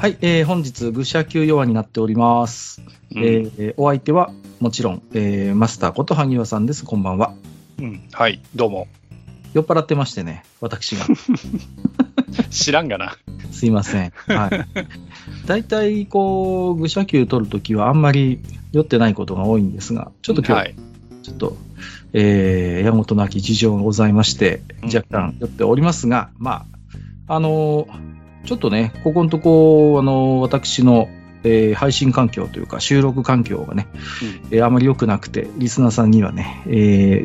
はい、えー本日、愚者級弱になっております。うんえーお相手は、もちろん、えーマスターこと萩和さんです。こんばんは。うんはい、どうも。酔っ払ってましてね、私が。知らんがな。すいません。はい。大体、こう、愚者級取るときはあんまり酔ってないことが多いんですが、ちょっと今日、はい。ちょっと、えー、山本なき事情がございまして、うん若干酔っておりますが、まあ、あのーちょっとね、ここのとこ、あのー私の、えー配信環境というか、収録環境がね、えーあまり良くなくて、リスナーさんにはね、え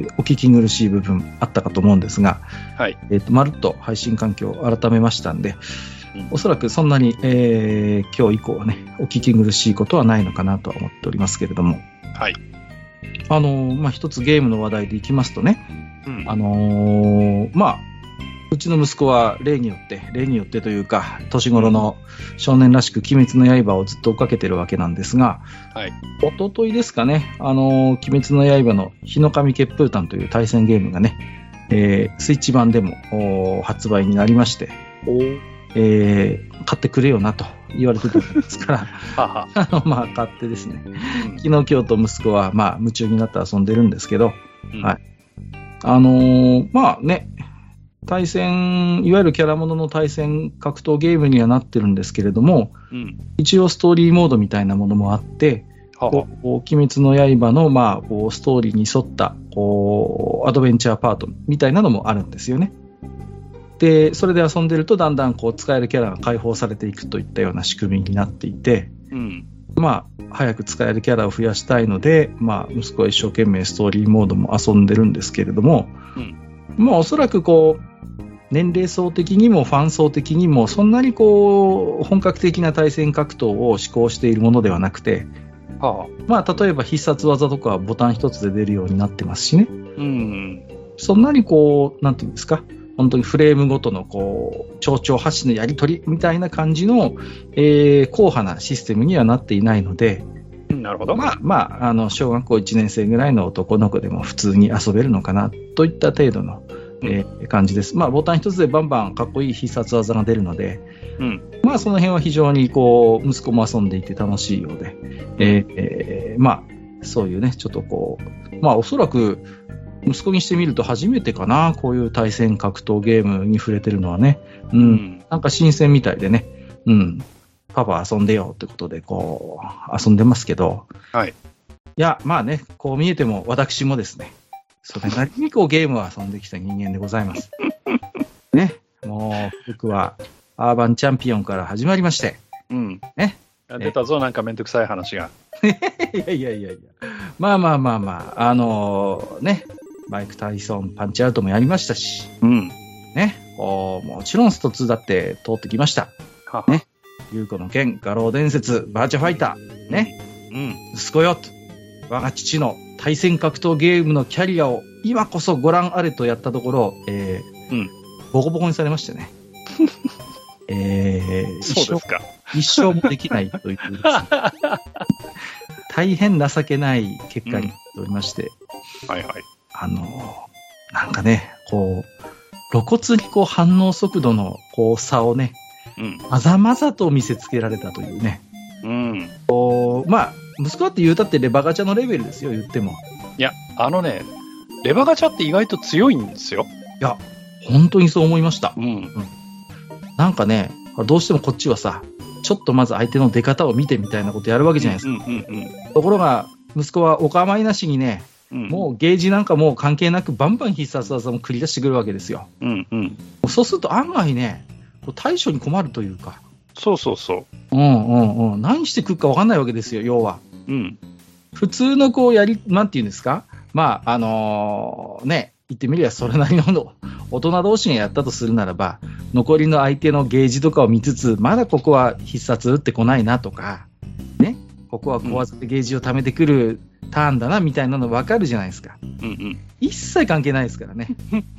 ーお聞き苦しい部分あったかと思うんですが、はい。えっ、と、まるっと配信環境を改めましたんで、うんおそらくそんなに、えー今日以降はね、お聞き苦しいことはないのかなとは思っておりますけれども、はい。あのーまあ、一つゲームの話題でいきますとね、うんあのーまあ、うちの息子は例によって、例によってというか、年頃の少年らしく鬼滅の刃をずっと追っかけてるわけなんですが、はい。一昨日ですかね、あのー鬼滅の刃の日の神血風譚という対戦ゲームがね、えースイッチ版でもおー発売になりまして、えー買ってくれよなと言われてたんですから、はは。あの、まあ、買ってですね、うん。昨日、今日と息子は、まあ、夢中になって遊んでるんですけど、うん。はい。あのーまあね、対戦、いわゆるキャラものの対戦格闘ゲームにはなってるんですけれども、うん。一応ストーリーモードみたいなものもあって、はこうこう鬼滅の刃の、まあ、こうストーリーに沿ったこうアドベンチャーパートみたいなのもあるんですよね。で、それで遊んでるとだんだんこう使えるキャラが解放されていくといったような仕組みになっていて、うん。まあ、早く使えるキャラを増やしたいので、まあ、息子は一生懸命ストーリーモードも遊んでるんですけれども、うんまあ、おそらくこう、年齢層的にもファン層的にも、そんなにこう、本格的な対戦格闘を施行しているものではなくて、はまあ、例えば必殺技とかはボタン一つで出るようになってますしね。うん。そんなにこう、なんていうんですか、本当にフレームごとのこう、蝶々発信のやり取りみたいな感じの、えー、硬派なシステムにはなっていないので、うんなるほど。まあまあ、あの、小学校1年生ぐらいの男の子でも普通に遊べるのかな、といった程度の、えー感じです。まあ、ボタン一つでバンバンかっこいい必殺技が出るので、うん。まあ、その辺は非常にこう、息子も遊んでいて楽しいようで、えーえーまあ、そういうね、ちょっとこう、まあ、おそらく、息子にしてみると初めてかな、こういう対戦格闘ゲームに触れてるのはね。う。うんん。なんか新鮮みたいでね。うん。パパ遊んでよってことで、こう、遊んでますけど。はい。いや、まあね、こう見えても私もですね、それなりにこうゲームを遊んできた人間でございます。ね。もう、僕は、アーバンチャンピオンから始まりまして。うん。ね。あ出たぞ、なんかめんどくさい話が。いやいやいやいや。まあまあまあまあ、あのーね、マイク・タイソン、パンチアウトもやりましたし、うん。ね、こうもちろんスト2だって通ってきました。ははね。優子の剣、画廊伝説、バーチャファイター、ね、うん。息子よと、我が父の対戦格闘ゲームのキャリアを今こそご覧あれとやったところ、えーうんボコボコにされましてね。えーそうですか。一生もできないというね 大変情けない結果になっておりまして、はいはい。あのーなんかね、こう、露骨にこう反応速度のこう差をね、うん。まざまざと見せつけられたというね。うん。こうまあ、息子だって言うたってレバガチャのレベルですよ、言っても。いや、あのね、レバガチャって意外と強いんですよ。いや、本当にそう思いました。うん。なんかね、どうしてもこっちはさ、ちょっとまず相手の出方を見てみたいなことやるわけじゃないですか。うんうんところが、息子はお構いなしにね、うん。もうゲージなんかもう関係なくバンバン必殺技も繰り出してくるわけですよ。うんうん。そうすると案外ね、対処に困るというか、そうそうそうんうんうん、何してくるか分かんないわけですよ、要は。う。うん。普通のこうやり、なんていうんですか、まあ、あのーね、言ってみりゃそれなりのの大人同士がやったとするならば、残りの相手のゲージとかを見つつ、まだここは必殺打ってこないなとか、ね、ここは小技でゲージを貯めてくるターンだなみたいなの分かるじゃないですか。うんうん。一切関係ないですからね。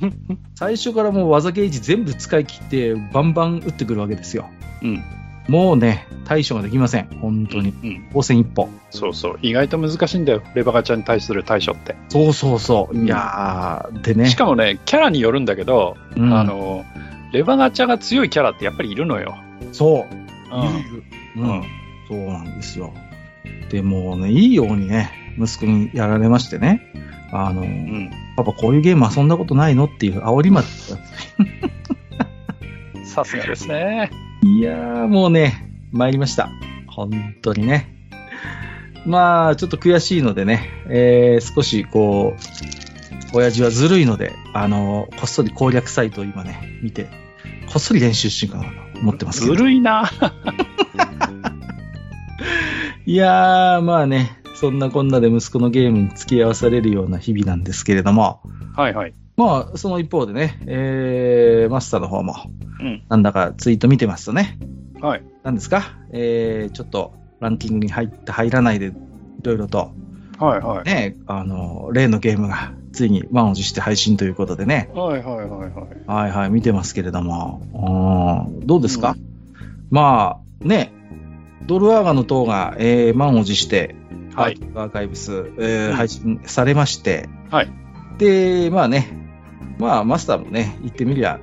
最初からもう技ゲージ全部使い切って、バンバン打ってくるわけですよ。うん。もうね、対処ができません。本当に。うん。応戦一歩。そうそう。意外と難しいんだよ。レバガチャに対する対処って。そうそうそう。うんいやー、でね。しかもね、キャラによるんだけど、うんあの、レバガチャが強いキャラってやっぱりいるのよ。そう。うん。ううんん。そうなんですよ。でもうね、いいようにね、息子にやられましてね。あの、うん。パパこういうゲーム遊んだことないの？っていう煽りまで。さすがですね。いやー、もうね、参りました。本当にね。まあ、ちょっと悔しいのでね、えー、少しこう、親父はずるいので、あの、こっそり攻略サイトを今ね、見て、こっそり練習しようかなと思ってますけずど。るいな。いやー、まあね、そんなこんなで息子のゲームに付き合わされるような日々なんですけれども、はいはい。まあ、その一方でね、えー、マスターの方も、うん。なんだかツイート見てますとね、はい。なんですか、えー、ちょっとランキングに入って入らないで、いろいろと、はいはい。ね、あの、例のゲームがついに満を持して配信ということでね、はいはいはいはい。はいはい、見てますけれども、うんどうですか、まあ、ね、ドルアーガの塔が、えー満を持して、はいアーカイブス、えーうん配信されまして、はい。で、まあね、まあ、マスターもね、言ってみりゃ、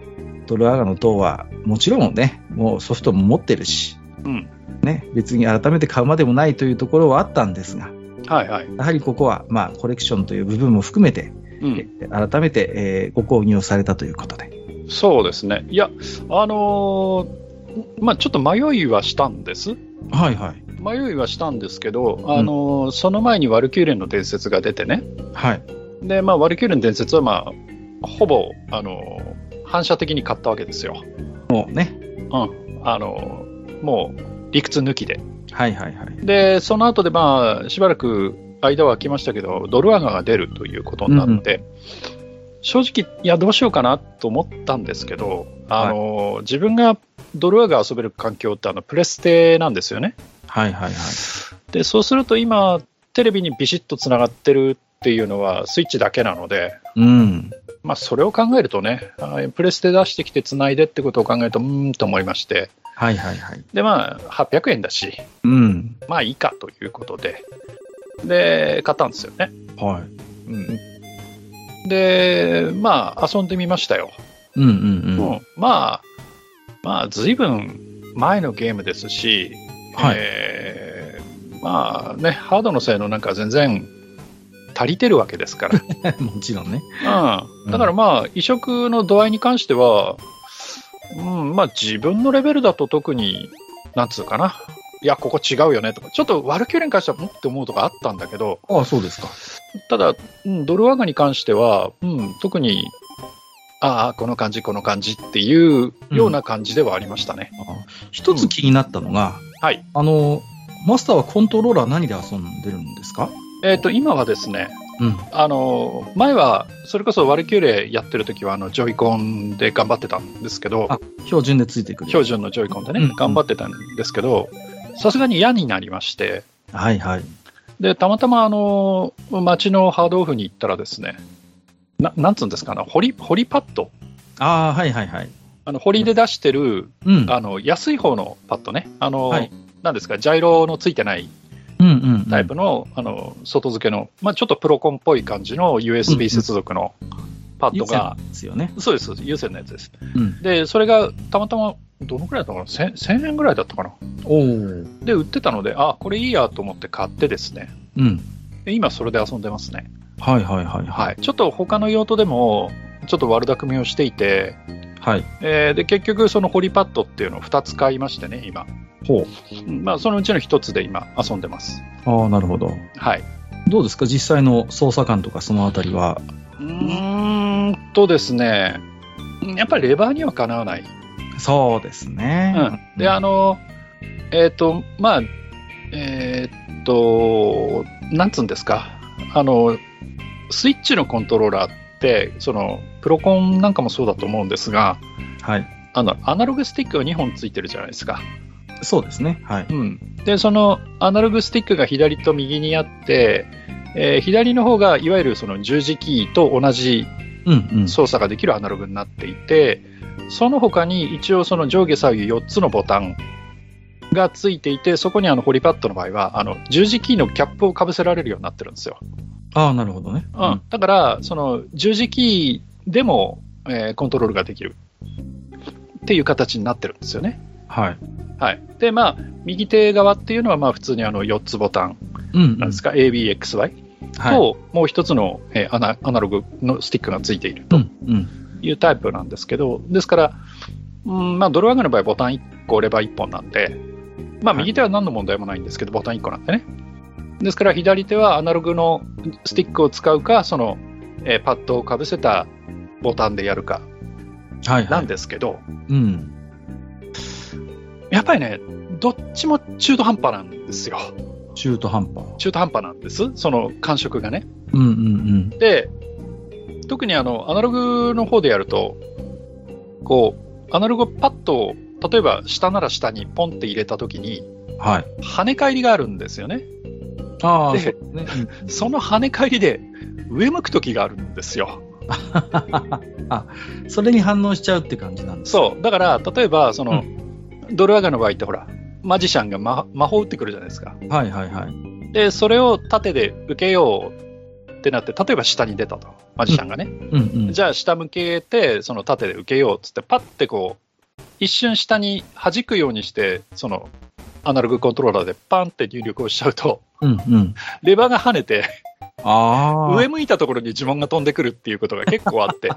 ドルアーガの塔は、もちろんね、もうソフトも持ってるし、うん。ね、別に改めて買うまでもないというところはあったんですが、はいはい。やはりここは、まあ、コレクションという部分も含めて、うん。改めて、えーご購入をされたということで。そうですね。いや、あのーまあちょっと迷いはしたんです。はいはい。迷いはしたんですけど、あのーその前にワルキューレンの伝説が出てね。はい。で、まあワルキューレンの伝説はまあ、ほぼ、あのー反射的に買ったわけですよ。もうね。うん。あのーもう、理屈抜きで。はいはいはい。で、その後でまあ、しばらく間は空きましたけど、ドルアガが出るということになって、正直、いや、どうしようかなと思ったんですけど、あの、自分がドルアガ遊べる環境ってあのプレステなんですよね。はいはいはい。で、そうすると今、テレビにビシッとつながってるっていうのはスイッチだけなので、うん。まあ、それを考えるとね、あプレステ出してきてつないでってことを考えると、うーんと思いまして、はいはいはい。で、まあ、800円だし、うん。まあいいかということで、で、買ったんですよね。はい。うん、で、まあ、遊んでみましたよ。うんうんう。うんんまあ、まあ、ずいぶん前のゲームですし、はいえーまあね、ハードの性能なんか全然足りてるわけですから。もちろんね。うん、だからまあ、移植の度合いに関しては、うん、まあ自分のレベルだと特に、なんつうかな。いや、ここ違うよねとか、ちょっとワルキューレに関しては、んって思うとかあったんだけど、ああ、そうですか。ただ、うん、ドルワガに関しては、うん、特に、ああ、この感じ、この感じっていうような感じではありましたね。ああ一つ気になったのが、はい。あの、マスターはコントローラー何で遊んでるんですか？えっ、と、今はですね、うん。あの、前は、それこそワルキューレやってる時は、あの、ジョイコンで頑張ってたんですけど、あ、標準でついてくる。標準のジョイコンでね、うん頑張ってたんですけど、さすがに嫌になりまして、はいはい。で、たまたま、あの、街のハードオフに行ったらですね、ななんつうんですかね、ホリ、ホリパッドああ、はいはいはい。あの、ホリで出してる、うん。あの、安い方のパッドね、あの、はいなんですか、ジャイロのついてない。タイプの、あの、外付けの、まあちょっとプロコンっぽい感じの USB 接続のパッドが、ですよね。そうです、有線のやつです。うん。で、それがたまたま、どのくらいだったかな？1000, 1000円ぐらいだったかな？で、売ってたので、あ、これいいやと思って買ってですね。うん。で今それで遊んでますね。はいはいはいは。はいい。ちょっと他の用途でも、ちょっと悪巧みをしていて、はい。えーで、結局そのホリパッドっていうのを2つ買いましてね、今。ほうんまあ、そのうちの1つで今遊んでます。う。ああ、なるほど。はい。どうですか？実際の操作感とかそのあたりは。うーんとですね、やっぱりレバーにはかなわない。そうですね。うん。で、あの、えっ、と、まあ、えーっと、なんつうんですか、あの、スイッチのコントローラーって、その、プロコンなんかもそうだと思うんですが、はい。あの、アナログスティックが2本ついてるじゃないですか。そうですね。はい。うん。で、そのアナログスティックが左と右にあって、えー左の方がいわゆるその十字キーと同じうんうん。操作ができるアナログになっていて、その他に一応その上下左右4つのボタンがついていて、そこにあのホリパッドの場合は、あの十字キーのキャップをかぶせられるようになってるんですよ。ああ、なるほどね。うん。だから、その十字キーでも、えーコントロールができるっていう形になってるんですよね。はい。はい。で、まあ、右手側っていうのは、まあ、普通にあの4つボタンうん。なんですか、ABXY はい。と、もう一つの、えーアナアナログのスティックがついているとうん。うん。いうタイプなんですけど、ですから、うんまあ、ドルワーガの場合、ボタン1個、レバー1本なんで、まあ、はい右手は何の問題もないんですけど、ボタン1個なんでね。ですから、左手はアナログのスティックを使うか、その、えーパッドをかぶせたボタンでやるかはい。なんですけど、うん。やっぱりね、どっちも中途半端なんですよ。中途半端。中途半端なんです、その感触がね。うんうんうん。で、特にあの、アナログの方でやると、こう、アナログパッドを、例えば下なら下にポンって入れたときに、はい。跳ね返りがあるんですよね。ああ、でそうですね。その跳ね返りで上向くときがあるんですよ。あ、それに反応しちゃうって感じなんですかそう。だから、例えば、その、うドルアガの場合ってほら、マジシャンが魔魔法打ってくるじゃないですか。はいはいはい。で、それを縦で受けようってなって、例えば下に出たと。マジシャンがね。うんうん。じゃあ下向けて、その縦で受けようっつって、パッてこう、一瞬下に弾くようにして、その、アナログコントローラーでパンって入力をしちゃうと、うんうん。レバーが跳ねて。上向いたところに呪文が飛んでくるっていうことが結構あって、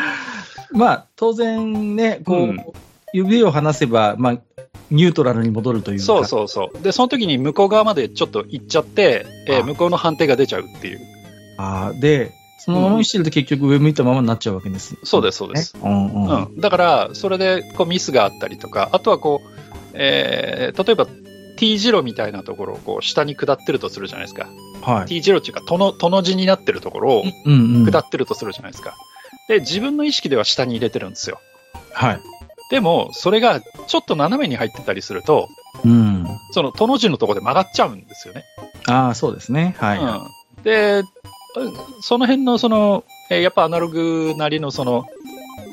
まあ、当然ね、こう、うん指を離せば、まあ、ニュートラルに戻るというか。そうそうそう。で、その時に向こう側までちょっと行っちゃって、えーあ向こうの判定が出ちゃうっていう。ああ、で、そのままにしてると結局上向いたままになっちゃうわけです。そうです、そうです。うん。うん。だから、それでこうミスがあったりとか、あとはこう、えー例えば T 字路みたいなところをこう下に下ってるとするじゃないですか。はい。T 字路っていうか、との、との字になってるところをうんうん。下ってるとするじゃないですか。で、自分の意識では下に入れてるんですよ。はい。でも、それがちょっと斜めに入ってたりすると、うん。その、との字のところで曲がっちゃうんですよね。ああ、そうですね。はい。うん。で、その辺の、その、えーやっぱアナログなりの、その、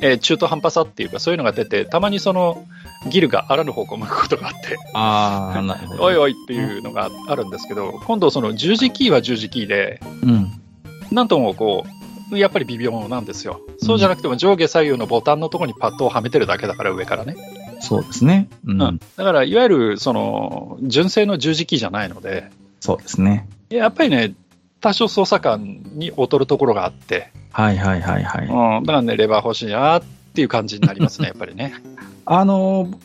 えー中途半端さっていうか、そういうのが出て、たまにその、ギルがあらぬ方向を向くことがあって、ああ、なるほど。おいおいっていうのがあるんですけど、今度その十字キーは十字キーで、うん。なんともこう、やっぱり微妙なんですよ。そうじゃなくても上下左右のボタンのところにパッドをはめてるだけだから上からね。そうですね。うん。うん。だから、いわゆる、その、純正の十字キーじゃないので、そうですね。やっぱりね、多少操作感に劣るところがあって、はいはいはいはい。うん。だからね、レバー欲しいなっていう感じになりますね、やっぱりね。あのー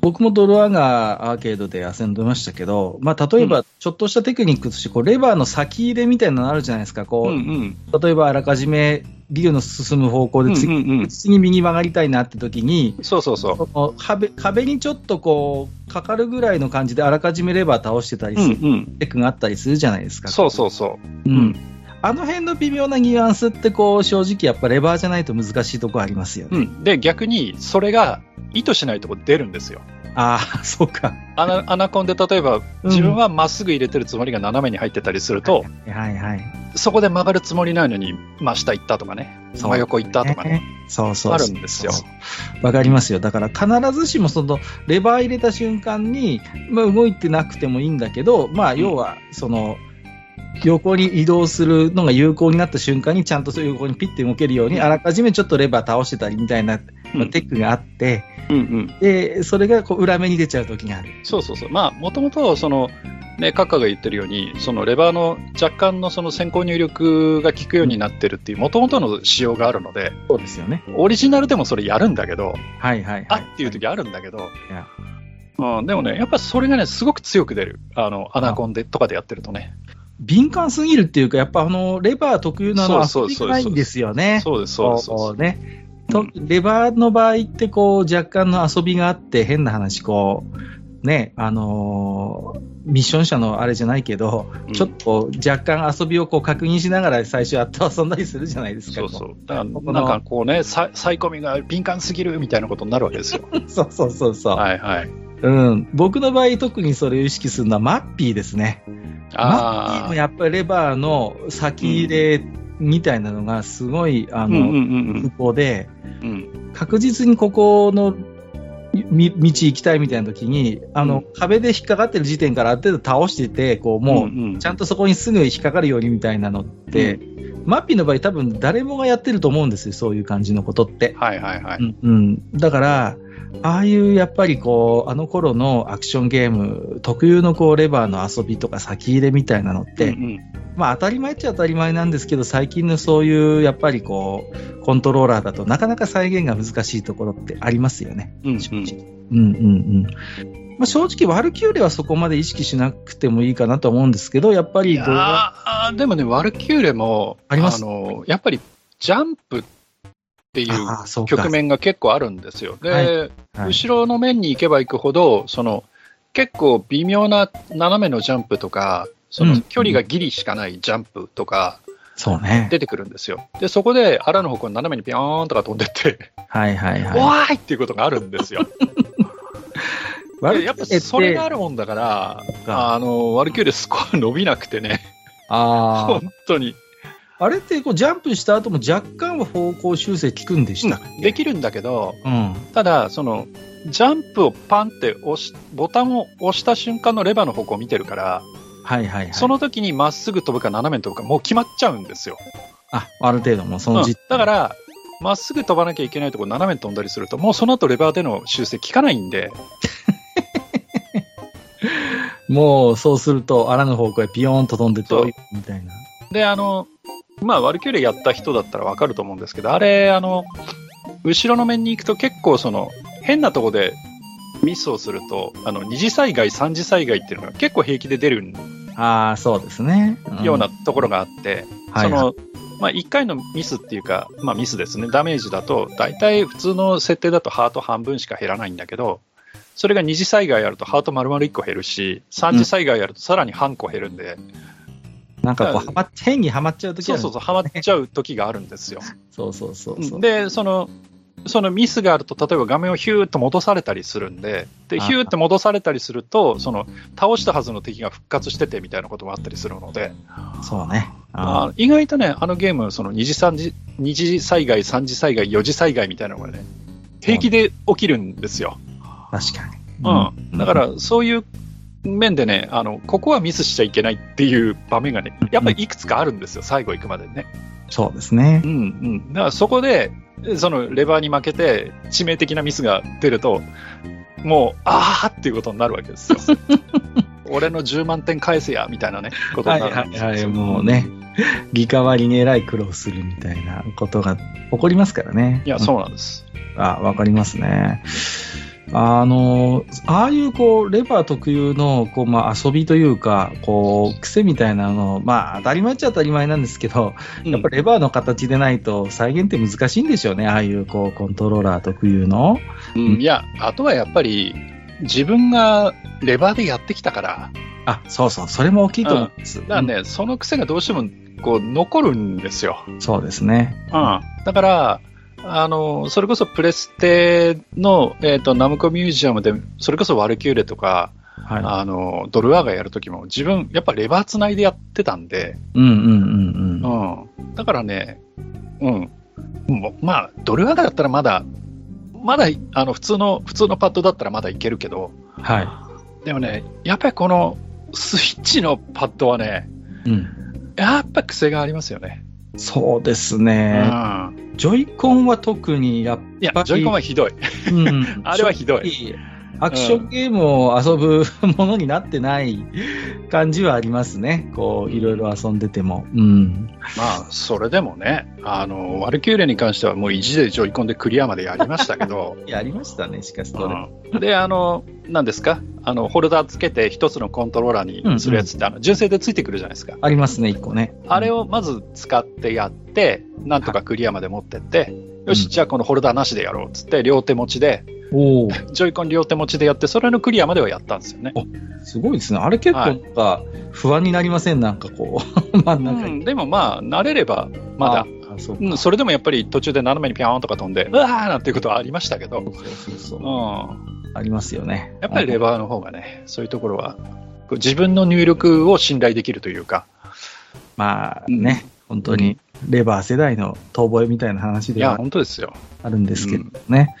僕もドルアガーアーケードで遊んでましたけど、まあ、例えば、ちょっとしたテクニックとして、こう、レバーの先入れみたいなのあるじゃないですか。こう、うんうん。例えばあらかじめビルの進む方向で次,、うんうんうん次右曲がりたいなって時に、そうそうそう。壁壁にちょっとこう、かかるぐらいの感じであらかじめレバー倒してたりうんするうん。テクがあったりするじゃないですか。そうそうそう。うん。あの辺の微妙なニュアンスってこう、正直やっぱレバーじゃないと難しいとこありますよね。うん。で、逆に、それが意図しないとこ出るんですよ。ああ、そうか。アナアナコンで例えば、自分はまっすぐ入れてるつもりが斜めに入ってたりすると、はいはい。そこで曲がるつもりないのに、真下行ったとかね、真横行ったとかね、そうそうあるんですよ。わかりますよ。だから必ずしもそのレバー入れた瞬間に、まあ、動いてなくてもいいんだけど、まあ要はその、横に移動するのが有効になった瞬間にちゃんとそういう横にピッて動けるように、あらかじめちょっとレバー倒してたりみたいな、まあテクがあって、うんうん。で、それがこう裏目に出ちゃう時がある。そうそうそう。まあ、もともと、その、ね、カッカが言ってるように、そのレバーの若干のその先行入力が効くようになってるっていう、もともとの仕様があるので、そうですよね。オリジナルでもそれやるんだけど、はいはい、はい。あっていう時あるんだけど、いやうん、でもね、やっぱそれがね、すごく強く出る。あの、アナコンでとかでやってるとね。敏感すぎるっていうか、やっぱあの、レバー特有のあのそう遊そうそうびがないんですよね。そうです、そうです。そうこですうね。とレバーの場合って、こう、若干の遊びがあって、変な話、こう、ね、あのーミッション車のあれじゃないけど、うんちょっと若干遊びをこう確認しながら最初やって遊んだりするじゃないですか。そうそう。だから、なんかこうね、さサイコミが敏感すぎるみたいなことになるわけですよ。そうそうそうそう。はいはい。うん。僕の場合特にそれを意識するのはマッピーですね。マッピーああ。もやっぱりレバーの先入れみたいなのがすごい、あの、うんうんうんで、うん。うん確実にここのみ道行きたいみたいな時に、あの、うん壁で引っかかってる時点からある程度倒してて、こう、もう、んんちゃんとそこにすぐ引っかかるようにみたいなのって、マッピーの場合多分誰もがやってると思うんですよ、そういう感じのことって。はいはいはい。うん、うん。だから、ああいうやっぱりこう、あの頃のアクションゲーム特有のこうレバーの遊びとか先入れみたいなのって、うんうんまあ当たり前っちゃ当たり前なんですけど、最近のそういうやっぱりこう、コントローラーだとなかなか再現が難しいところってありますよね。うんうん正直。うんうんうん。まあ、正直、ワルキューレはそこまで意識しなくてもいいかなと思うんですけど、やっぱりいや動画、ーでもね、ワルキューレも、ありますのやっぱりジャンプっていうああそうか局面が結構あるんですよ。で、はいはい後ろの面に行けば行くほど、その結構微妙な斜めのジャンプとか、そのうん距離がギリしかないジャンプとかそうね。出てくるんですよ。で、そこであらの方向に斜めにピョーンとか飛んでって、はいはいおはーいっていうことがあるんですよ。やっぱそれがあるもんだから、かあのワルキューレスコア伸びなくてね、あ本当に。あ。あれってこうジャンプした後も若干は方向修正効くんでしたっけ？できるんだけど、うん。ただ、その、ジャンプをパンって押し、ボタンを押した瞬間のレバーの方向を見てるから、はいはいはい。その時にまっすぐ飛ぶか斜めに飛ぶかもう決まっちゃうんですよ。あ、ある程度もうそのうん時、だから、まっすぐ飛ばなきゃいけないところ斜めに飛んだりすると、もうその後レバーでの修正効かないんで、もうそうすると、あらぬ方向へピヨーンと飛んでそう遠いみたいな。で、あの、まあ、ワルキューレやった人だったらわかると思うんですけど、あれ、あの、後ろの面に行くと結構その、変なとこでミスをすると、あの、二次災害、三次災害っていうのが結構平気で出るああ、そうですね。ん。ようなところがあって、はいはい。その、まあ、1回のミスっていうか、まあ、ミスですね、ダメージだと、大体普通の設定だとハート半分しか減らないんだけど、それが二次災害やるとハート丸々1個減るし、三次災害やるとさらに半個減るんで、なんかこう、はまっ変にはまっちゃうときはそうそうそう、はまっちゃう時があるんですよ。そうそうそうそう。で、その、そのミスがあると、例えば画面をヒューッと戻されたりするんで、で、あヒューッと戻されたりすると、その、倒したはずの敵が復活しててみたいなこともあったりするので、そうね。あー意外とね、あのゲーム、その二次三次、二次災害、三次災害、四次災害みたいなのがね、平気で起きるんですよ。確かに。うん。だか、ら、そういう面でね、あの、ここはミスしちゃいけないっていう場面がね、やっぱりいくつかあるんですよ、最後行くまでね。そうですねう。んうん。だからそこで、そのレバーに負けて致命的なミスが出ると、もう、あーっていうことになるわけですよ。俺の10万点返せや、みたいなね、ことはいになるんですよはいはい、もうね、リカバリにえらい苦労するみたいなことが起こりますからね。いや、そうなんです。あ、わかりますね。あの、ああいうこう、レバー特有の、こう、まあ遊びというか、こう、癖みたいなの、まあ当たり前っちゃ当たり前なんですけど、やっぱりレバーの形でないと再現って難しいんでしょうね。ああいうこう、コントローラー特有の。うんいや、あとはやっぱり、自分がレバーでやってきたから、あ、そうそう、それも大きいと思うんです。だからね、その癖がどうしてもこう残るんですよ。うんそうですね。うん、だから、あの、それこそプレステの、えっ、と、ナムコミュージアムで、それこそワルキューレとか、はあの、ドルアーガやるときも、自分、やっぱレバーつないでやってたんで、い。うんうんうんうん。うん。だからね、うん。もうまあ、ドルアーガだったらまだ、まだ、あの、普通の、普通のパッドだったらまだいけるけど、はでもね、やっぱりこの、スイッチのパッドはね、い。うん。やっぱ癖がありますよね。そうですうね。ん。ジョイコンは特にやっいやぱ、り。ジョイコンはひどい。うん あれはひどい。アクションゲームを遊ぶものになってない感じはありますね。こう、いろいろ遊んでても。うん。まあ、それでもね、あの、ワルキューレに関してはもう意地でジョイコンでクリアまでやりましたけど、やりましたね、しかしそれ。うんで、あの、何ですか？あの、ホルダーつけて一つのコントローラーにするやつって、あの、純正でついてくるじゃないですか。ありますね、一個ね。あれをまず使ってやって、なんとかクリアまで持ってって、よし、じゃあこのホルダーなしでやろうっつって、両手持ちで、おお、ジョイコン両手持ちでやって、それのクリアまではやったんですよね。すごいですね。あれ結構なんか不安になりません、なんかこう、真ん。うん、でもまあ、慣れれば、まだ、あ、そうん、それでもやっぱり途中で斜めにピャーンとか飛んで、うわーなんていうことはありましたけど。ありますよね。やっぱりレバーの方がね、そういうところは、自分の入力を信頼できるというか、まあね、本当にレバー世代の遠吠えみたいな話いや、では本当ですよ。あるんですけどね。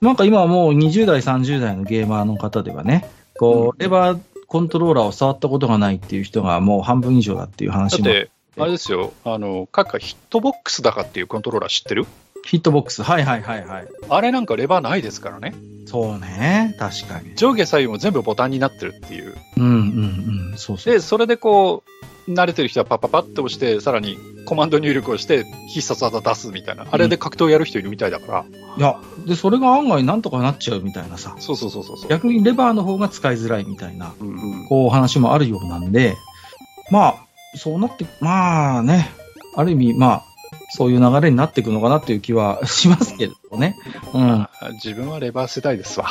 なんか今はもう20代、30代のゲーマーの方ではね、こう、レバーコントローラーを触ったことがないっていう人がもう半分以上だっていうだ話も。って、あれですよ、あの、各ヒットボックスだかっていうコントローラー知ってる？ヒットボックス。はいはいはいはい。あれなんかレバーないですからね。そうね。確かに。上下左右も全部ボタンになってるっていう。うんうんうん。そうそう。で、それでこう、慣れてる人はパッパッパッと押して、さらにコマンド入力をして必殺技出すみたいな。あれで格闘やる人いるみたいだから。いや、で、それが案外なんとかなっちゃうみたいなさ。そうそうそうそうそう。逆にレバーの方が使いづらいみたいな、うんうんこう話もあるようなんで、まあ、そうなって、まあね、ある意味、まあ、そういう流れになっていくのかなっていう気はしますけれどね。うん。あ自分はレバー世代ですわ。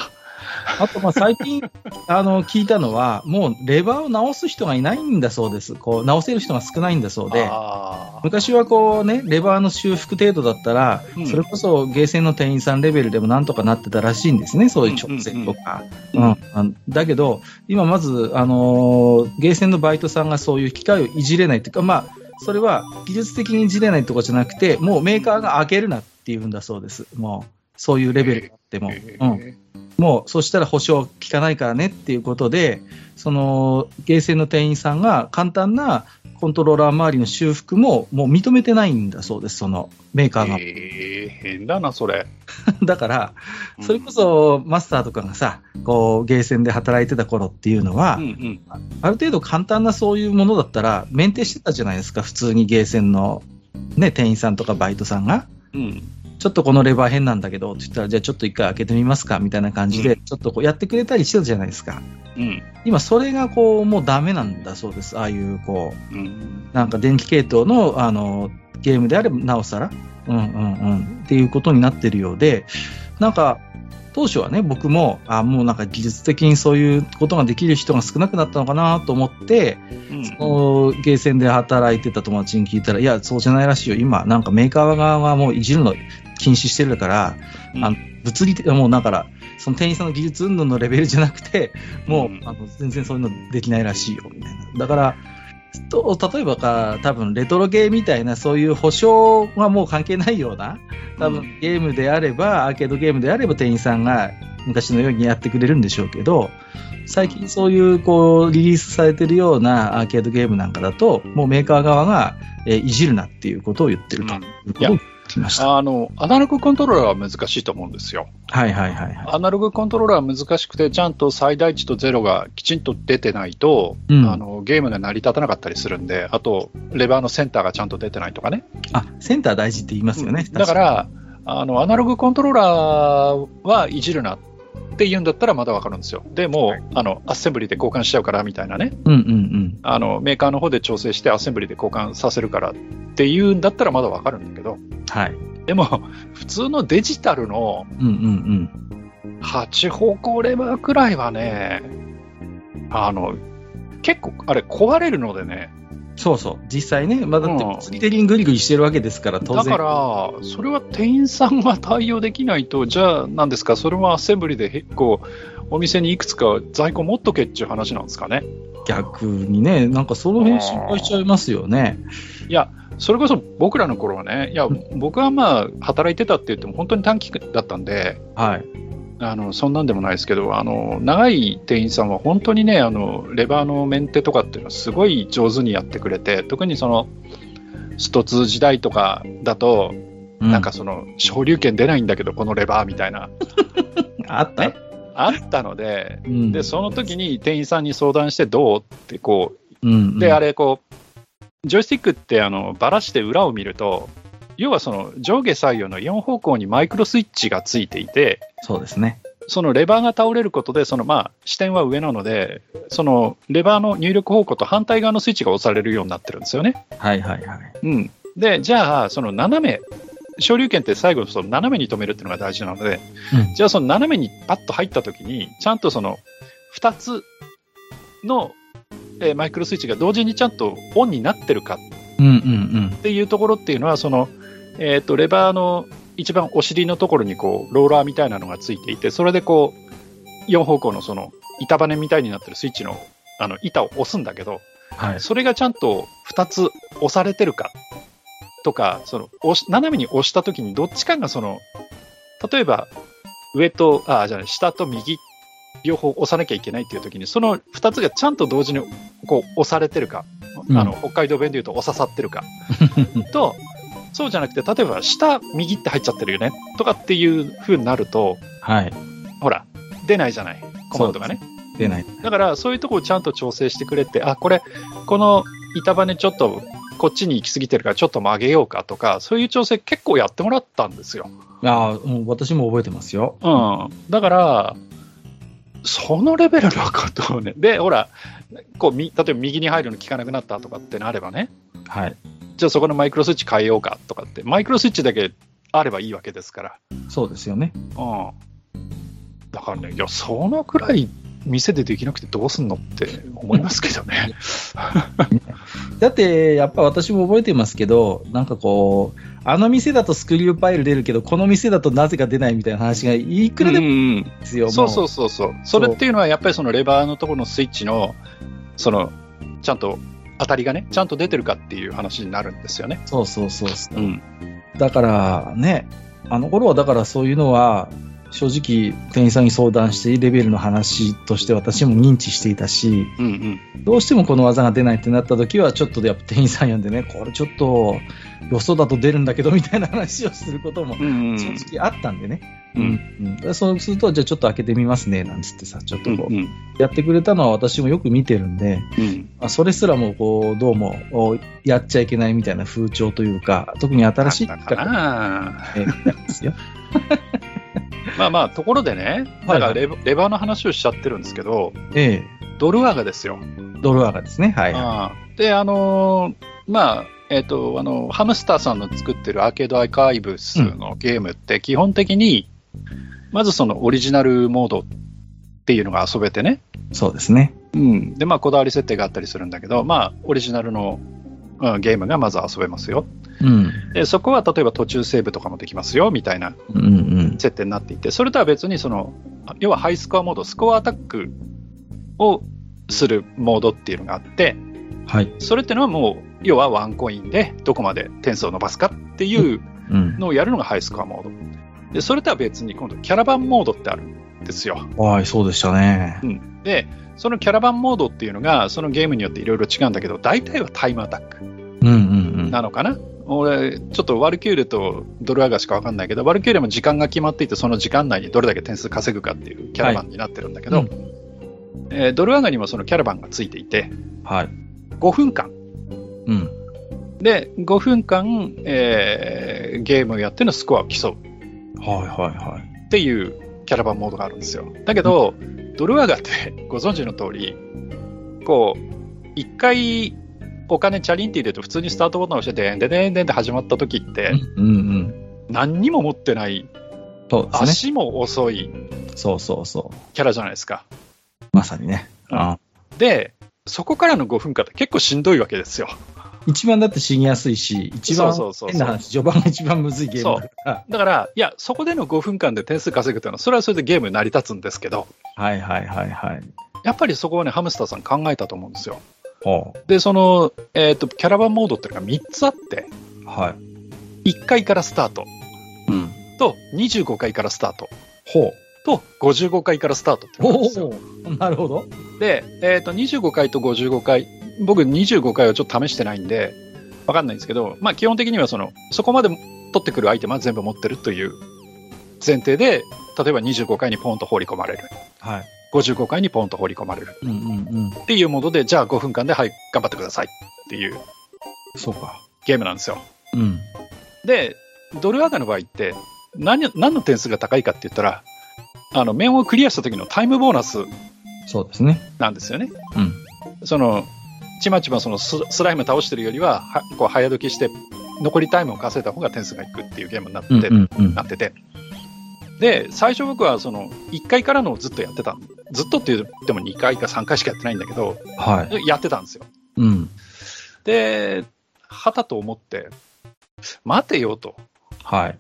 あと、まあ、最近、あの、聞いたのは、もう、レバーを直す人がいないんだそうです。こう、直せる人が少ないんだそうで。昔はこうね、レバーの修復程度だったら、うんそれこそゲーセンの店員さんレベルでもなんとかなってたらしいんですね、そういう直線とか。うんうんうんあだけど、今まず、あのーゲーセンのバイトさんがそういう機械をいじれないっていうか、まあ、それは技術的にいじれないとかじゃなくて、もうメーカーが開けるなっていうんだそうです。もう、そういうレベルっても。へうん。ーもう、そしたら保証効かないからねっていうことで、その、ゲーセンの店員さんが簡単なコントローラー周りの修復ももう認めてないんだそうです、そのメーカーが。えー変だな、それ。だから、それこそマスターとかがさ、こう、ゲーセンで働いてた頃っていうのは、うんうん。ある程度簡単なそういうものだったら、メンテしてたじゃないですか、普通にゲーセンの、ね、店員さんとかバイトさんが。うん。ちょっとこのレバー変なんだけどって言ったら、じゃあちょっと一回開けてみますかみたいな感じで、うんちょっとこうやってくれたりしてたじゃないですか。うん。今それがこう、もうダメなんだそうです。ああいうこう、うん。なんか電気系統のあのゲームであればなおさら、うんうんうん、っていうことになってるようで、なんか、当初はね、僕も、あもうなんか技術的にそういうことができる人が少なくなったのかなと思って、うんそのゲーセンで働いてた友達に聞いたら、いや、そうじゃないらしいよ。今、なんかメーカー側がもういじるの禁止してるから、うん。あの物理的、もうだから、その店員さんの技術云々のレベルじゃなくて、もう、うんあの全然そういうのできないらしいよ、みたいな。だから、と例えばか、多分レトロゲーみたいな、そういう保証はもう関係ないような、多分うん。ゲームであれば、アーケードゲームであれば店員さんが昔のようにやってくれるんでしょうけど、最近そういうこうリリースされてるようなアーケードゲームなんかだと、もうメーカー側が、えーいじるなっていうことを言ってると。うんきました。あの、アナログコントローラーは難しいと思うんですよ。はいはいはいはい。アナログコントローラーは難しくて、ちゃんと最大値とゼロがきちんと出てないと、うんあのゲームが成り立たなかったりするんで、あと、レバーのセンターがちゃんと出てないとかね。あ、センター大事って言いますよね。だから、あの、アナログコントローラーはいじるなって言うんだったらまだわかるんですよ。でも、はいあの、アッセンブリで交換しちゃうからみたいなね。うんうんあの、メーカーの方で調整してアッセンブリで交換させるからっていうんだったらまだわかるんだけど、うん。はい。でも、普通のデジタルのうんうん8方向レバーくらいはね、あの、結構、あれ壊れるのでね、うん。そうそう。実際ね、まあ、だってうん物理的にグリグリしてるわけですから、当然。だから、それは店員さんが対応できないと、じゃあ、なんですか、それもアッセンブリで結構、お店にいくつか在庫持っとけっていう話なんですかね？逆にね、なんかその辺心配しちゃいますよね。いや、それこそ僕らの頃はね、いや、僕はまあ、働いてたって言っても本当に短期だったんで、はい。あの、そんなんでもないですけど、あの、長い店員さんは本当にね、あの、レバーのメンテとかっていうのはすごい上手にやってくれて、特にその、スト2時代とかだと、うなんか、その、昇竜拳出ないんだけど、このレバーみたいな、あった、ね。あったので、うん。で、その時に店員さんに相談してどうってこうんうん、う、で、あれこう、ジョイスティックってあの、ばらして裏を見ると、要はその上下左右の4方向にマイクロスイッチがついていて、そうですね。そのレバーが倒れることで、そのまあ視点は上なので、そのレバーの入力方向と反対側のスイッチが押されるようになってるんですよね。はいはいはい。うん。で、じゃあ、その斜め、昇竜拳って最後その斜めに止めるっていうのが大事なので、うんじゃあその斜めにパッと入った時に、ちゃんとその2つの、えーマイクロスイッチが同時にちゃんとオンになってるかっていうところっていうのは、その、えっ、と、レバーの一番お尻のところにこう、ローラーみたいなのがついていて、それでこう、4方向のその、板バネみたいになってるスイッチの、あの、板を押すんだけど、うん。はい。それがちゃんと2つ押されてるかとか、その斜めに押したときにどっちかがその、例えば上と、あ、じゃない、下と右、両方押さなきゃいけないっていうときに、その2つがちゃんと同時にこう押されてるか、うんあの北海道弁で言うと押ささってるか、と、そうじゃなくて、例えば下右って入っちゃってるよねとかっていう風になると、はい。ほら、出ないじゃない、コマンドがね。出ない。だから、そういうとこをちゃんと調整してくれて、あ、これ、この板バネちょっと、こっちに行き過ぎてるからちょっと曲げようかとか、そういう調整結構やってもらったんですよ。ああ、もう私も覚えてますよ。うん。だから、そのレベルのことをね、で、ほら、こう、み例えば右に入るの効かなくなったとかってなればね、はい。じゃあそこのマイクロスイッチ変えようかとかって、マイクロスイッチだけあればいいわけですから。そうですよね。うん。だからね、いや、そのくらい店でできなくてどうすんのって思いますけどね。だって、やっぱ私も覚えてますけど、なんかこう、あの店だとスクリューファイル出るけど、この店だとなぜか出ないみたいな話がいくらでもですよ。そうそうもそうそう。それっていうのはやっぱりそのレバーのところのスイッチの、その、ちゃんと当たりがね、ちゃんと出てるかっていう話になるんですよね。そうそうそうそう。ん。だからね、あの頃はだからそういうのは、正直店員さんに相談してレベルの話として私も認知していたし、うんうん。どうしてもこの技が出ないってなった時は、ちょっとでやっぱ店員さん呼んでね、これちょっと、よそだと出るんだけどみたいな話をすることもうんうん。正直あったんでね。うんうんでそうすると、じゃあちょっと開けてみますね、なんつってさ、ちょっとこう、うんやってくれたのは私もよく見てるんで、うん。まあ、それすらもこう、どうも、おやっちゃいけないみたいな風潮というか、特に新しいなんだかなえーなんですよ。まあまあ、ところでね、からレバーの話をしちゃってるんですけど、えドルアガですよ。えドルアガですね。はい。ああで、あのーまあ、えっ、と、あの、ハムスターさんの作ってるアーケードアーカイブスのゲームって基本的に、まずそのオリジナルモードっていうのが遊べてね。そうですね。うん。で、まあ、こだわり設定があったりするんだけど、まあ、オリジナルの、うんゲームがまず遊べますよ。うん。で、そこは例えば途中セーブとかもできますよ、みたいなうんうん。設定になっていて、それとは別にその、要はハイスコアモード、スコアアタックをするモードっていうのがあって、はい。それってのはもう、要はワンコインでどこまで点数を伸ばすかっていううん。のをやるのがハイスコアモード。で、それとは別に今度キャラバンモードってあるんですよ。はい、そうでしたね。うん。で、そのキャラバンモードっていうのが、そのゲームによっていろいろ違うんだけど、大体はタイムアタックうんうんうん。俺、ちょっとワルキューレとドルアガしかわかんないけど、ワルキューレも時間が決まっていて、その時間内にどれだけ点数稼ぐかっていうキャラバンになってるんだけど、うんえードルアガにもそのキャラバンがついていて、はい。5分間うん。で、5分間、えーゲームをやってのスコアを競うはいはいはい。っていうキャラバンモードがあるんですよ。だけど、ドルアガってご存知の通り、こう、一回お金チャリンって入れると普通にスタートボタンを押して、でんでんでんでんって始まった時って、うんうん。何にも持ってない。足も遅いそうそうそう。キャラじゃないですか。まさにね。うんあで、そこからの5分間って結構しんどいわけですよ。一番だって死にやすいし、一番変な話、序盤が一番むずいゲームだから。だから、いや、そこでの5分間で点数稼ぐというのは、それはそれでゲームに成り立つんですけど、はいはいはいはい。やっぱりそこはね、ハムスターさん考えたと思うんですよ。ほで、その、えっ、と、キャラバンモードっていうのが3つあって、う。はい。1回からスタートうん。と25回からスタートほと55回からスタートっていうう。のがあるんですよ。おなるほど。で、えっ、と、25回と55回、僕25回はちょっと試してないんで、わかんないんですけど、まあ基本的にはその、そこまで取ってくるアイテムは全部持ってるという前提で、例えば25回にポンと放り込まれる。はい。55回にポンと放り込まれる。うんうんうん。っていうモードで、じゃあ5分間で、はい、頑張ってくださいっていうそうか。ゲームなんですよ。うん。で、ドルアガの場合って、何、何の点数が高いかって言ったら、あの、面をクリアした時のタイムボーナスそうですね。なんですよね。うん。その、ちまちまそのススライム倒してるよりは、はこう早時して、残りタイムを稼いだ方が点数がいくっていうゲームになって、うんうんうんな。ってて。で、最初僕はその、1回からのをずっとやってた。ずっとって言っても2回か3回しかやってないんだけど、はい。やってたんですよ。うん。で、はたと思って、待てよと。はい。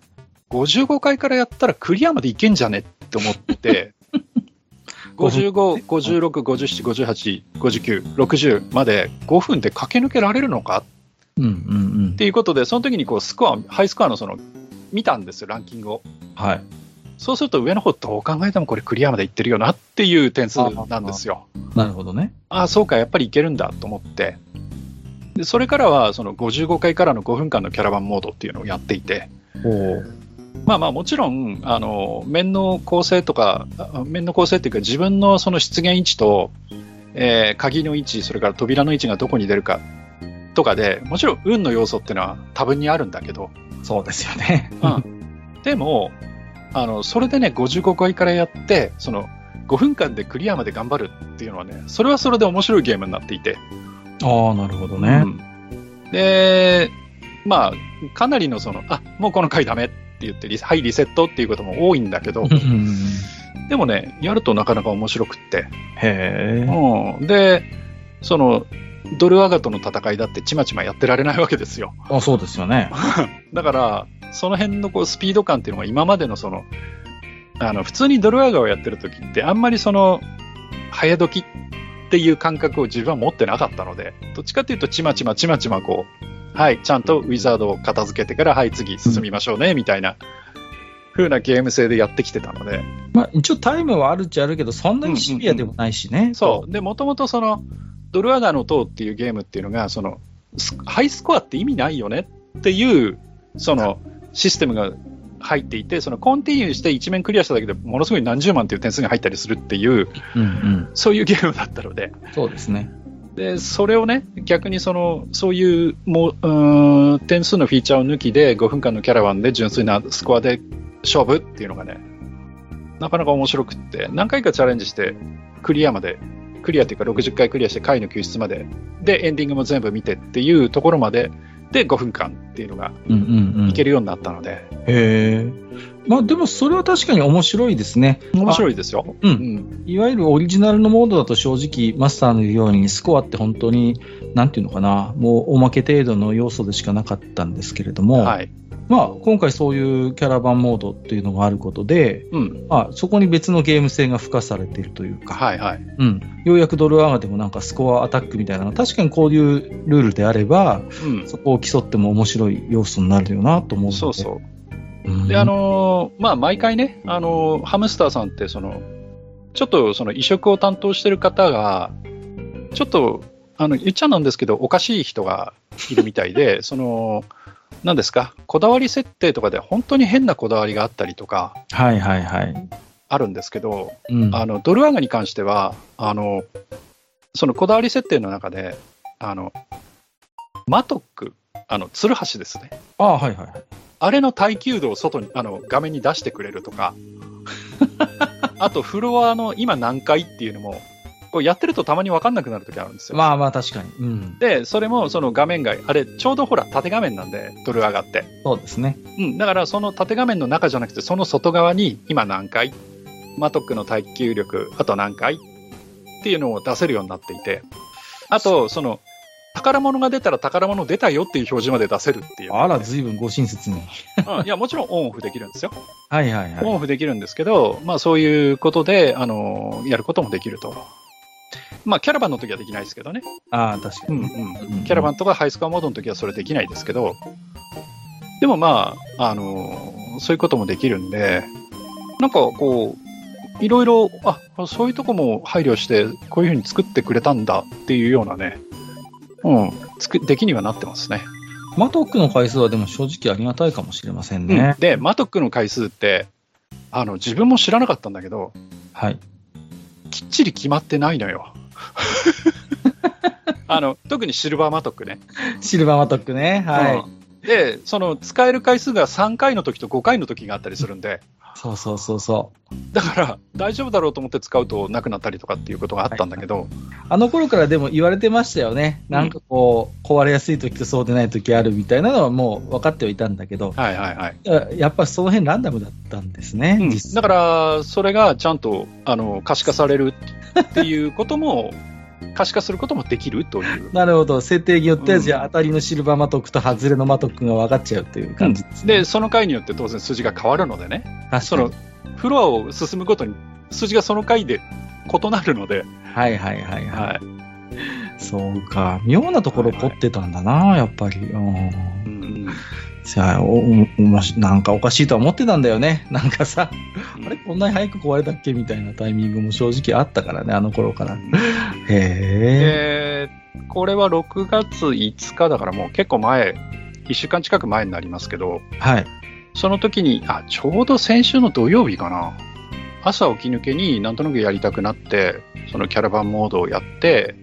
55回からやったらクリアまでいけんじゃねって思って、55、56、57、58、59、60まで5分で駆け抜けられるのかうんうんうんっ。ていうことで、その時にこうスコア、ハイスコアのその、見たんですよ、ランキングを。はい。そうすると上の方どう考えてもこれクリアまでいってるよなっていう点数なんですよ。なるほどね。ああ、そうか、やっぱりいけるんだと思って。で、それからはその55回からの5分間のキャラバンモードっていうのをやっていて、おう。まあまあもちろん、あの、面の構成とか、あ面の構成っていうか自分のその出現位置と、えー鍵の位置、それから扉の位置がどこに出るかとかで、もちろん運の要素っていうのは多分にあるんだけど、そうですよね。うん、でも、あの、それでね、55回からやって、その、5分間でクリアまで頑張るっていうのはね、それはそれで面白いゲームになっていて。ああ、なるほどね。うんで、まあ、かなりのその、あ、もうこの回ダメって言ってリ、はい、リセットっていうことも多いんだけど、うんでもね、やるとなかなか面白くって。へえ。うん、で、その、ドルアガとの戦いだってちまちまやってられないわけですよ。あそうですよね。だから、その辺のこうスピード感っていうのが今までのその、あの、普通にドルアガをやってる時ってあんまりその、早時っていう感覚を自分は持ってなかったので、どっちかっていうとちまちまちまちまこう、はい、ちゃんとウィザードを片付けてから、はい、次進みましょうね、みたいな、風なゲーム性でやってきてたので、まあ、一応タイムはあるっちゃあるけど、そんなにシビアでもないしね。そう。で、もともとその、ドルアガの塔っていうゲームっていうのが、その、スハイスコアって意味ないよねっていう、その、システムが入っていて、その、コンティニューして一面クリアしただけでものすごい何十万っていう点数が入ったりするっていう、うんうん。そういうゲームだったので、そうですね。で、それをね、逆にその、そういう、もう、うーん点数のフィーチャーを抜きで、5分間のキャラバンで純粋なスコアで勝負っていうのがね、なかなか面白くって、何回かチャレンジして、クリアまで、クリアっていうか60回クリアして回の救出まで、で、エンディングも全部見てっていうところまで、で、5分間っていうのがうんうんうん。いけるようになったので、へえ。まあでもそれは確かに面白いですね。面白いですよ。う。うんん。いわゆるオリジナルのモードだと正直マスターの言うようにスコアって本当に、なんていうのかな、もうおまけ程度の要素でしかなかったんですけれども、はい。まあ今回そういうキャラバンモードっていうのがあることで、うん。まあそこに別のゲーム性が付加されているというか、はいはい。うん。ようやくドルアガでもなんかスコアアタックみたいなの確かにこういうルールであれば、うん。そこを競っても面白い要素になるよなと思うので。そうそう。うん。で、あのーまあ、毎回ね、あのーハムスターさんって、その、ちょっとその移植を担当してる方が、ちょっと、あの、言っちゃなんですけど、おかしい人がいるみたいで、その、何ですか、こだわり設定とかで本当に変なこだわりがあったりとか、はいはいはい。あるんですけど、うん。あの、ドルアガに関しては、あの、そのこだわり設定の中で、あの、マトック、あの、ツルハシですね。ああ、はいはいはい。あれの耐久度を外に、あの、画面に出してくれるとか、あと、フロアの今何回っていうのも、こうやってるとたまに分かんなくなるときあるんですよ。まあまあ確かに。うん。で、それもその画面外、あれ、ちょうどほら、縦画面なんで、ドル上がって。そうですね。うん、だからその縦画面の中じゃなくて、その外側に今何回、マトックの耐久力、あと何回っていうのを出せるようになっていて、あと、その、宝物が出たら宝物出たよっていう表示まで出せるっていう、あら、随分ご親切に。うんいや、もちろんオンオフできるんですよ。はいはいはい。オンオフできるんですけど、まあそういうことで、あの、やることもできると。まあキャラバンの時はできないですけどね。ああ、確かに。うんキャラバンとかハイスコアモードの時はそれできないですけど、でもまあ、あの、そういうこともできるんで、なんかこう、いろいろ、あ、そういうとこも配慮して、こういうふうに作ってくれたんだっていうようなね、うん、つく、出来にはなってますね。マトックの回数はでも正直ありがたいかもしれませんね。うんで、マトックの回数って、あの、自分も知らなかったんだけど、はい。きっちり決まってないのよ。あの、特にシルバーマトックね。シルバーマトックね。はい。うんで、その使える回数が3回の時と5回の時があったりするんで、そうそうそうそう。だから大丈夫だろうと思って使うとなくなったりとかっていうことがあったんだけど、あの頃からでも言われてましたよね。なんかこう、壊れやすい時とそうでない時あるみたいなのはもう分かってはいたんだけど、はいはいはい。ややっぱその辺ランダムだったんですね。うんだから、それがちゃんとあの可視化されるっていうことも、可視化することもできるという。なるほど。設定によっては、うんじゃあ当たりのシルバーマトックと外れのマトックが分かっちゃうという感じですね。で、その回によって当然数字が変わるのでね、その。フロアを進むごとに数字がその回で異なるので、はいはいはいはい。はいそうか。妙なところ凝ってたんだな、やっぱり。うんうんじゃあおおおもしなんかおかしいとは思ってたんだよね。なんかさ、あれこんなに早く壊れたっけ？みたいなタイミングも正直あったからね、あの頃から。へえ。えーこれは6月5日だからもう結構前、1週間近く前になりますけど、はい。その時に、あ、ちょうど先週の土曜日かな。朝起き抜けになんとなくやりたくなって、そのキャラバンモードをやって、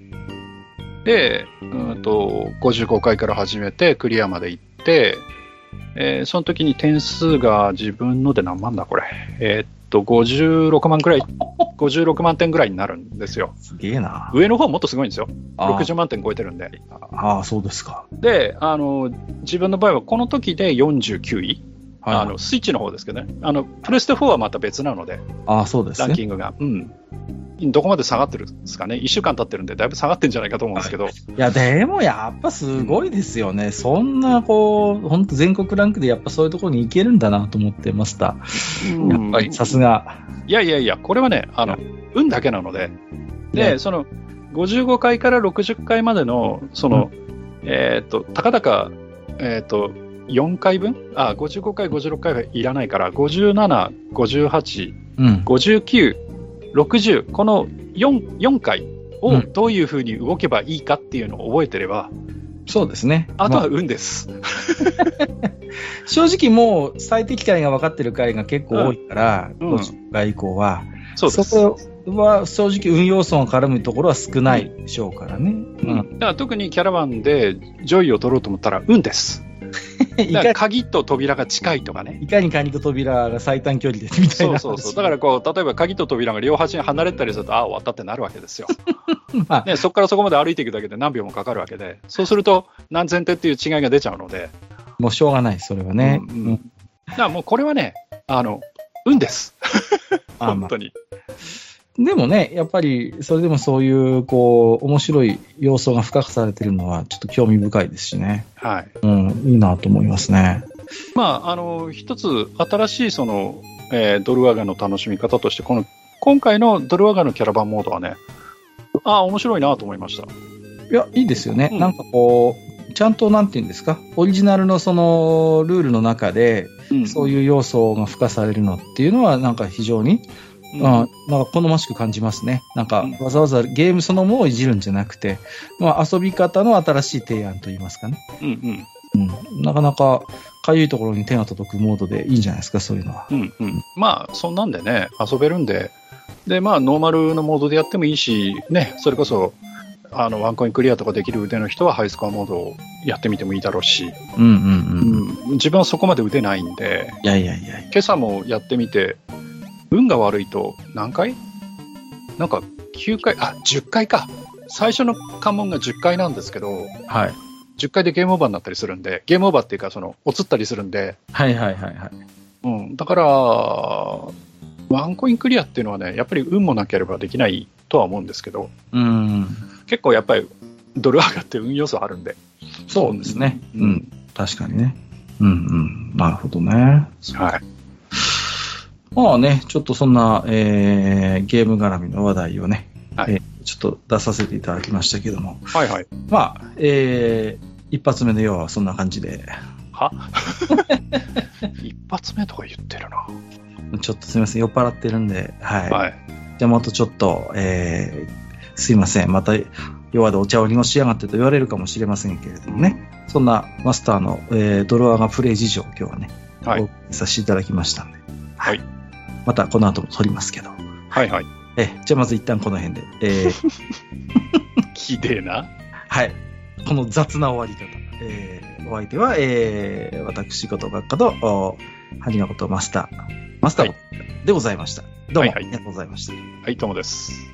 で、うんと、55回から始めて、クリアまで行って、えーその時に点数が自分ので何万だこれ。えーっと、56万くらい、56万点ぐらいになるんですよ。すげえな。上の方はもっとすごいんですよ。あー60万点超えてるんで。ああ、そうですか。で、あの、自分の場合はこの時で49位。はい。あの、スイッチの方ですけどね。あの、プレステ4はまた別なので、ああ、そうですね。ランキングが。うん。どこまで下がってるんですかね。1週間経ってるんで、だいぶ下がってるんじゃないかと思うんですけど。いや、でもやっぱすごいですよね。そんな、こう、本当全国ランクでやっぱそういうところに行けるんだなと思ってました。やっぱりさすが。いやいやいや、これはね、あのい、運だけなので、で、ねその、55回から60回までの、その、えっ、と、たかだか、えっ、と、4回分？あ、55回、56回はいらないから、57、58、うん。59、60、この 4, 4回をうんどういうふうに動けばいいかっていうのを覚えてれば、そうですね。あとはま運です。正直もう最適解が分かってる回が結構多いから、うんうん50回以降は。そうです。こは正直運要素が絡むところは少ないでしょうからね。うんだから特にキャラバンで上位を取ろうと思ったら運です。いだか鍵と扉が近いとかね。いかにカニと扉が最短距離でみたいな。そうそうそう。だからこう、例えば鍵と扉が両端に離れたりすると、ああ、終わったってなるわけですよ。まあ、ね、そこからそこまで歩いていくだけで何秒もかかるわけで、そうすると何千手っていう違いが出ちゃうので、もうしょうがない、それはね。うんうんだからもうこれはね、あの、運です。あま 本当に。あ、でもね、やっぱり、それでもそういう、こう、面白い要素が付加されてるのは、ちょっと興味深いですしね。はい。うん、いいなと思いますね。まあ、あの、一つ新しいその、えードルワガの楽しみ方として、この、今回のドルワガのキャラバンモードはね、ああ、面白いなと思いました。いや、いいですよね。うんなんかこう、ちゃんとなんていうんですか、オリジナルのそのルールの中で、そうういう要素が付加されるのっていうのは、なんか非常に、ん。うん、なんか好ましく感じますね。なんかうんわざわざゲームそのものをいじるんじゃなくて、まあ、遊び方の新しい提案といいますかね。うんうん。うん、なかなかかゆいところに手が届くモードでいいんじゃないですか、そういうのは。うんうん。まあ、そんなんでね、遊べるんで、で、まあ、ノーマルのモードでやってもいいし、ね、それこそ、あの、ワンコインクリアとかできる腕の人はハイスコアモードをやってみてもいいだろうし、うんうんうん。うん、自分はそこまで腕ないんで、いやいやいや。今朝もやってみて、運が悪いと何回？なんか9回、あ、10回か。最初の関門が10回なんですけど、はい。10回でゲームオーバーになったりするんで、ゲームオーバーっていうか、その、落つったりするんで、はいはいはいはい。うん、だから、ワンコインクリアっていうのはね、やっぱり運もなければできないとは思うんですけど、うん。結構やっぱりドル上がって運要素あるんで。そうですね。ううんん。確かにね。うんうん。なるほどね。はい。まあね、ちょっとそんな、えー、ゲーム絡みの話題をね、はいえーちょっと出させていただきましたけども、はいはい。まあ、えー、一発目の要はそんな感じで、は？一発目とか言ってるな。ちょっとすみません、酔っ払ってるんで、はい。はい。じゃあまたちょっと、えー、すいません、また弱でお茶を濁しやがってと言われるかもしれませんけれどもね、そんなマスターの、えー、ドロワガプレイ事情を今日はね、はいおさせていただきましたんで、はい。またこの後も撮りますけど、はいはい。えーじゃあまず一旦この辺で、えー ひでえな。はい。この雑な終わり方。えー、お相手は、えー、私事学科と、おハニガことマスター、マスターでございました。どうも、はいはいありがとうございました。はい、ともです。